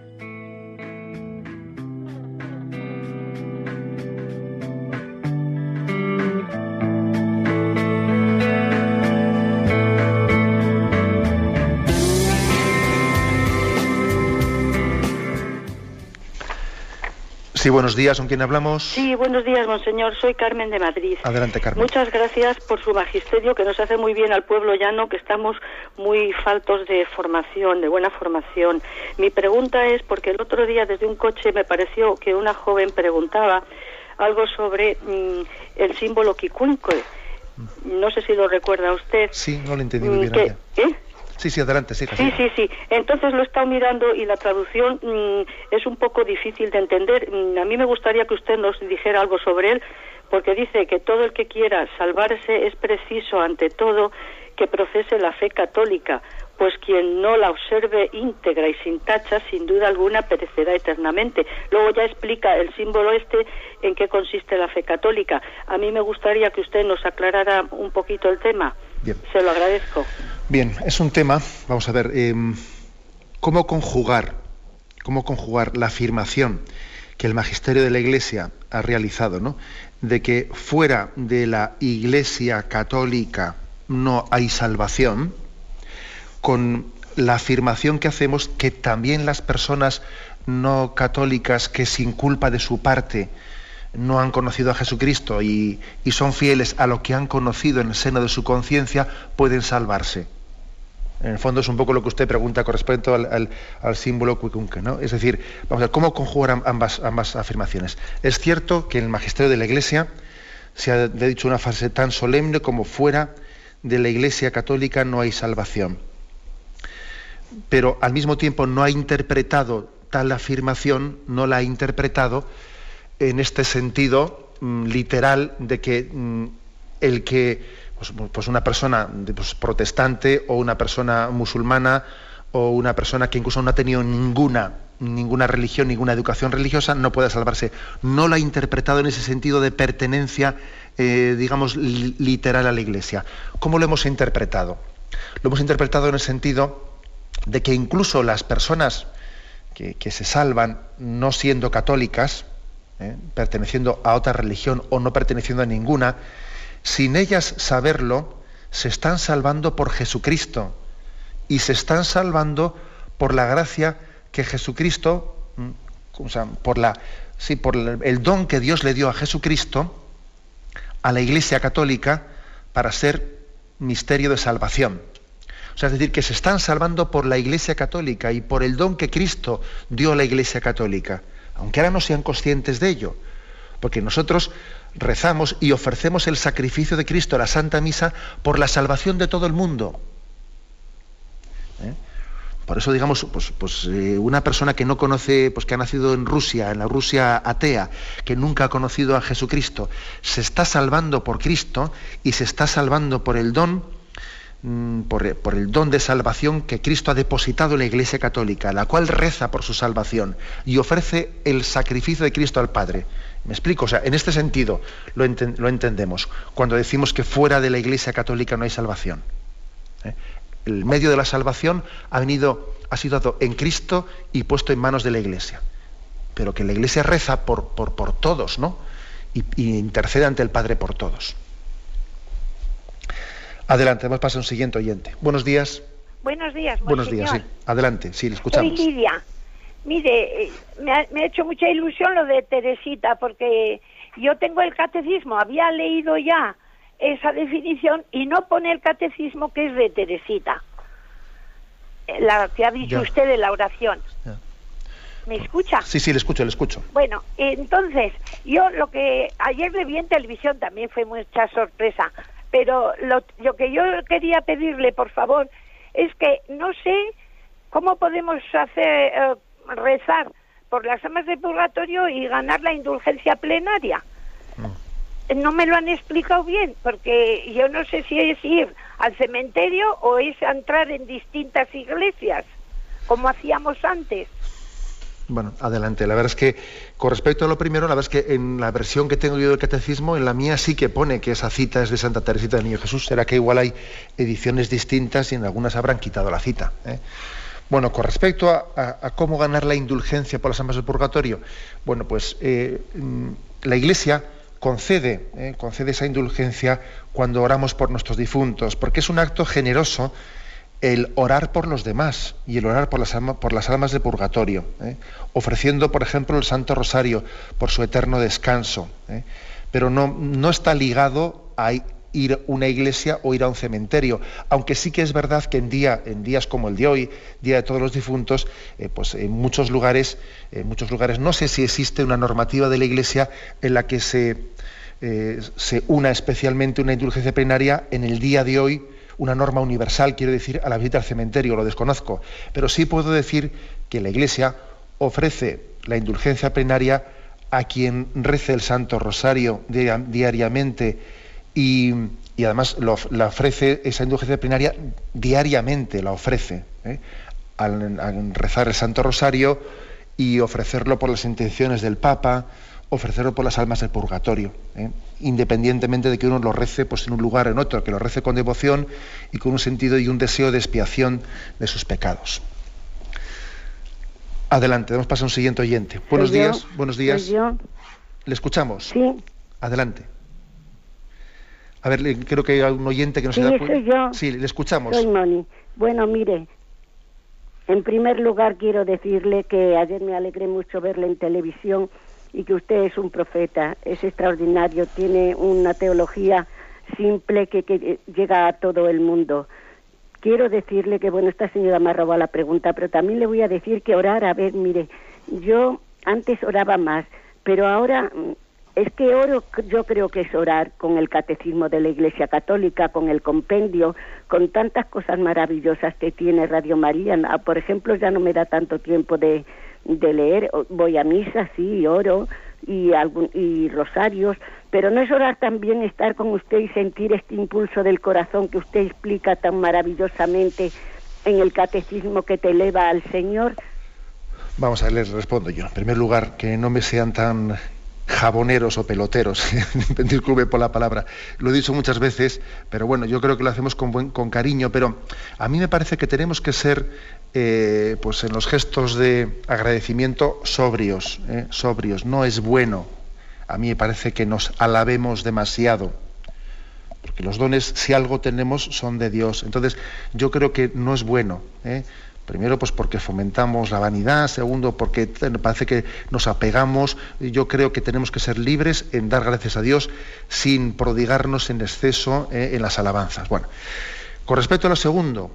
Sí, buenos días, ¿con quién hablamos? Sí, buenos días, monseñor. Soy Carmen de Madrid. Adelante, Carmen. Muchas gracias por su magisterio que nos hace muy bien al pueblo llano, que estamos muy faltos de formación, de buena formación. Mi pregunta es porque el otro día desde un coche me pareció que una joven preguntaba algo sobre mm, el símbolo Kikunkue. No sé si lo recuerda usted. Sí, no lo entendí muy Mm, bien. que-. ¿eh? Sí, sí, adelante, sí. Sí, sí, sí. Entonces lo he estado mirando y la traducción mm, es un poco difícil de entender. Mm, a mí me gustaría que usted nos dijera algo sobre él, porque dice que todo el que quiera salvarse es preciso, ante todo, que profese la fe católica, pues quien no la observe íntegra y sin tacha, sin duda alguna, perecerá eternamente. Luego ya explica el símbolo este en qué consiste la fe católica. A mí me gustaría que usted nos aclarara un poquito el tema. Bien. Se lo agradezco. Bien, es un tema, vamos a ver, em, cómo conjugar, cómo conjugar la afirmación que el magisterio de la Iglesia ha realizado, ¿no? De que fuera de la Iglesia católica no hay salvación, con la afirmación que hacemos que también las personas no católicas que sin culpa de su parte no han conocido a Jesucristo y, son fieles a lo que han conocido en el seno de su conciencia pueden salvarse. En el fondo es un poco lo que usted pregunta con respecto al, símbolo cuicunque, ¿no? Es decir, vamos a ver, ¿cómo conjugar am- ambas, ambas afirmaciones? Es cierto que en el magisterio de la Iglesia se ha dicho una frase tan solemne como fuera de la Iglesia católica no hay salvación. Pero al mismo tiempo no ha interpretado tal afirmación, no la ha interpretado en este sentido mm, literal de que mm, el que pues, pues una persona pues, protestante o una persona musulmana o una persona que incluso no ha tenido ninguna ninguna religión, ninguna educación religiosa, no pueda salvarse. No la ha interpretado en ese sentido de pertenencia, eh, digamos, li- literal a la Iglesia. ¿Cómo lo hemos interpretado? Lo hemos interpretado en el sentido de que incluso las personas que se salvan no siendo católicas, ¿eh? perteneciendo a otra religión o no perteneciendo a ninguna, sin ellas saberlo, se están salvando por Jesucristo y se están salvando por la gracia que Jesucristo, o sea, por la, sí, por el don que Dios le dio a Jesucristo a la Iglesia Católica para ser misterio de salvación. O sea, es decir, que se están salvando por la Iglesia Católica y por el don que Cristo dio a la Iglesia Católica, aunque ahora no sean conscientes de ello, porque nosotros rezamos y ofrecemos el sacrificio de Cristo, la Santa Misa, por la salvación de todo el mundo. ¿Eh? Por eso, digamos, pues, pues, eh, una persona que no conoce, pues que ha nacido en Rusia, en la Rusia atea, que nunca ha conocido a Jesucristo, se está salvando por Cristo y se está salvando por el don por, por, el don de salvación que Cristo ha depositado en la Iglesia Católica, la cual reza por su salvación y ofrece el sacrificio de Cristo al Padre. ¿Me explico? O sea, en este sentido lo, enten lo entendemos cuando decimos que fuera de la Iglesia Católica no hay salvación. ¿eh? El medio de la salvación ha venido, ha sido dado en Cristo y puesto en manos de la Iglesia. Pero que la Iglesia reza por, todos, ¿no? Y intercede ante el Padre por todos. Adelante, vamos a pasar a un siguiente oyente. Buenos días. Buenos días, Buenos días, sí. Adelante, sí, le escuchamos. Soy Lidia. Mire, eh, me ha, me ha, hecho mucha ilusión lo de Teresita, porque yo tengo el catecismo, había leído ya esa definición y no pone el catecismo que es de Teresita, eh, la que ha dicho ya. usted de la oración. Ya. ¿Me escucha? Sí, sí, le escucho, le escucho. Bueno, entonces, yo lo que ayer le vi en televisión también fue mucha sorpresa, pero lo, lo que yo quería pedirle, por favor, es que no sé cómo podemos hacer... Uh, rezar por las almas de purgatorio y ganar la indulgencia plenaria. Mm. No me lo han explicado bien, porque yo no sé si es ir al cementerio o es entrar en distintas iglesias, como hacíamos antes. Bueno, adelante. La verdad es que, con respecto a lo primero, la verdad es que en la versión que tengo yo del catecismo, en la mía sí que pone que esa cita es de Santa Teresita del Niño Jesús. Será que igual hay ediciones distintas y en algunas habrán quitado la cita. ¿eh? Bueno, con respecto a, cómo ganar la indulgencia por las almas del purgatorio, bueno, pues eh, mm, la Iglesia concede, eh, concede esa indulgencia cuando oramos por nuestros difuntos, porque es un acto generoso el orar por los demás y el orar por las, almas, por las almas del purgatorio, eh, ofreciendo, por ejemplo, el Santo Rosario por su eterno descanso, eh, pero no, está ligado a ir a una iglesia o ir a un cementerio, aunque sí que es verdad que en, día, en días como el de hoy, Día de Todos los Difuntos, eh, pues en muchos lugares, en muchos lugares no sé si existe una normativa de la iglesia en la que se, se una especialmente una indulgencia plenaria en el día de hoy, una norma universal, quiero decir, a la visita al cementerio, lo desconozco, pero sí puedo decir que la iglesia ofrece la indulgencia plenaria a quien rece el Santo Rosario diariamente, y, y además la ofrece esa indulgencia plenaria diariamente, la ofrece, ¿eh? al, al, rezar el Santo Rosario y ofrecerlo por las intenciones del Papa, ofrecerlo por las almas del purgatorio, ¿eh? Independientemente de que uno lo rece pues, en un lugar o en otro, que lo rece con devoción y con un sentido y un deseo de expiación de sus pecados. Adelante, damos paso a un siguiente oyente. Buenos ¿Soy días, yo? buenos días. ¿Soy yo? Le escuchamos. Sí. Adelante. A ver, creo que hay un oyente que no sí, se da soy yo. Sí, le escuchamos. Soy Moni. Bueno, mire, en primer lugar quiero decirle que ayer me alegré mucho verle en televisión y que usted es un profeta, es extraordinario, tiene una teología simple que, que llega a todo el mundo. Quiero decirle que, bueno, esta señora me ha robado la pregunta, pero también le voy a decir que orar, a ver, mire, yo antes oraba más, pero ahora es que oro, yo creo que es orar con el catecismo de la Iglesia Católica, con el compendio, con tantas cosas maravillosas que tiene Radio María. Ah, por ejemplo, ya no me da tanto tiempo de, de leer, voy a misa, sí, oro y, algún, y rosarios, pero no es orar también estar con usted y sentir este impulso del corazón que usted explica tan maravillosamente en el catecismo que te eleva al Señor. Vamos a ver, les respondo yo. En primer lugar, que no me sean tan jaboneros o peloteros, disculpe por la palabra, lo he dicho muchas veces, pero bueno, yo creo que lo hacemos con, buen, con cariño, pero a mí me parece que tenemos que ser, eh, pues en los gestos de agradecimiento, sobrios, eh, sobrios, no es bueno, a mí me parece que nos alabemos demasiado, porque los dones, si algo tenemos, son de Dios, entonces yo creo que no es bueno, ¿eh? Primero, pues porque fomentamos la vanidad. Segundo, porque parece que nos apegamos. Yo creo que tenemos que ser libres en dar gracias a Dios sin prodigarnos en exceso en las alabanzas. Bueno, con respecto a lo segundo,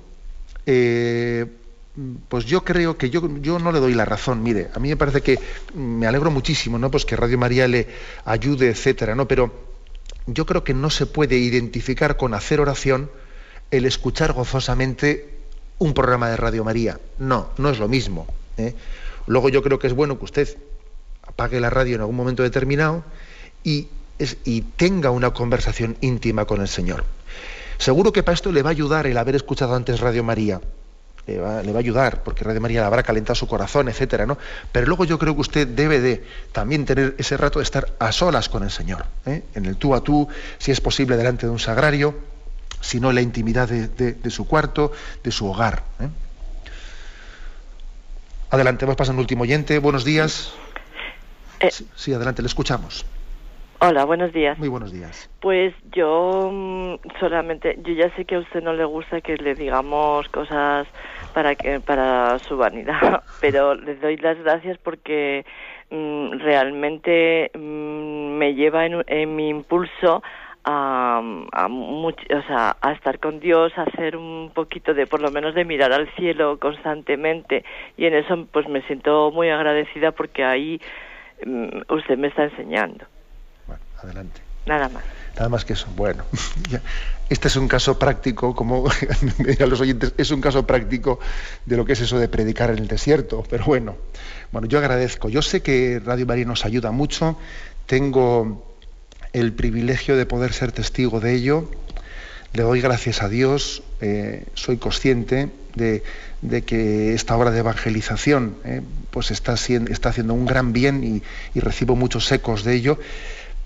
pues yo creo que yo, yo, no le doy la razón. Mire, a mí me parece que me alegro muchísimo, ¿no? Pues que Radio María le ayude, etcétera, ¿no? Pero yo creo que no se puede identificar con hacer oración el escuchar gozosamente un programa de Radio María. No, no es lo mismo. ¿eh? Luego yo creo que es bueno que usted apague la radio en algún momento determinado y, es, y tenga una conversación íntima con el Señor. Seguro que para esto le va a ayudar el haber escuchado antes Radio María. Le va, le va, a ayudar, porque Radio María le habrá calentado su corazón, etcétera, ¿no? Pero luego yo creo que usted debe de también tener ese rato de estar a solas con el Señor, ¿eh? en el tú a tú, si es posible delante de un sagrario, si no en la intimidad de, de, de, su cuarto, de su hogar. ¿eh? Adelante, vamos pasando último oyente. Buenos días. Eh, sí, sí, adelante, le escuchamos. Hola, buenos días. Muy buenos días. Pues yo mm, solamente, yo ya sé que a usted no le gusta que le digamos cosas para que para su vanidad, pero le doy las gracias porque mm, realmente mm, me lleva en, en, mi impulso a, a, much, o sea, a estar con Dios, a hacer un poquito de, por lo menos, de mirar al cielo constantemente y en eso pues me siento muy agradecida porque ahí usted me está enseñando. Adelante. Nada más. Nada más que eso. Bueno, este es un caso práctico, como a los oyentes, es un caso práctico de lo que es eso de predicar en el desierto. Pero bueno, bueno, yo agradezco. Yo sé que Radio María nos ayuda mucho. Tengo el privilegio de poder ser testigo de ello. Le doy gracias a Dios. Eh, soy consciente de, de, que esta obra de evangelización eh, pues está haciendo un gran bien y, y recibo muchos ecos de ello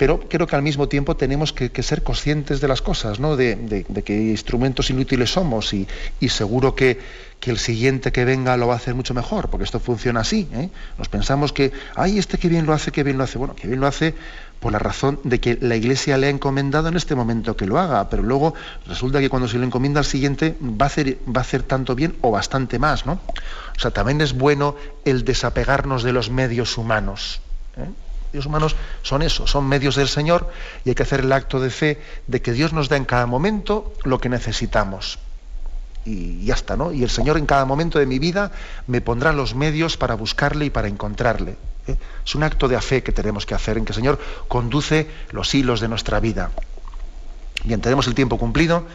pero creo que al mismo tiempo tenemos que, ser conscientes de las cosas, ¿no? de, de, de qué instrumentos inútiles somos y, seguro que, el siguiente que venga lo va a hacer mucho mejor, porque esto funciona así. ¿eh? Nos pensamos que, ay, este que bien lo hace, que bien lo hace. Bueno, que bien lo hace por la razón de que la Iglesia le ha encomendado en este momento que lo haga, pero luego resulta que cuando se lo encomienda al siguiente va a hacer, va a hacer tanto bien o bastante más. ¿no? O sea, también es bueno el desapegarnos de los medios humanos. ¿eh? Medios humanos son eso, son medios del Señor y hay que hacer el acto de fe de que Dios nos da en cada momento lo que necesitamos. Y ya está, ¿no? Y el Señor en cada momento de mi vida me pondrá los medios para buscarle y para encontrarle. ¿eh? Es un acto de fe que tenemos que hacer en que el Señor conduce los hilos de nuestra vida. Bien, tenemos el tiempo cumplido.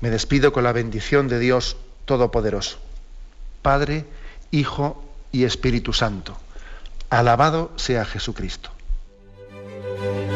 Me despido con la bendición de Dios Todopoderoso. Padre, Hijo y Espíritu Santo. Alabado sea Jesucristo. Thank you.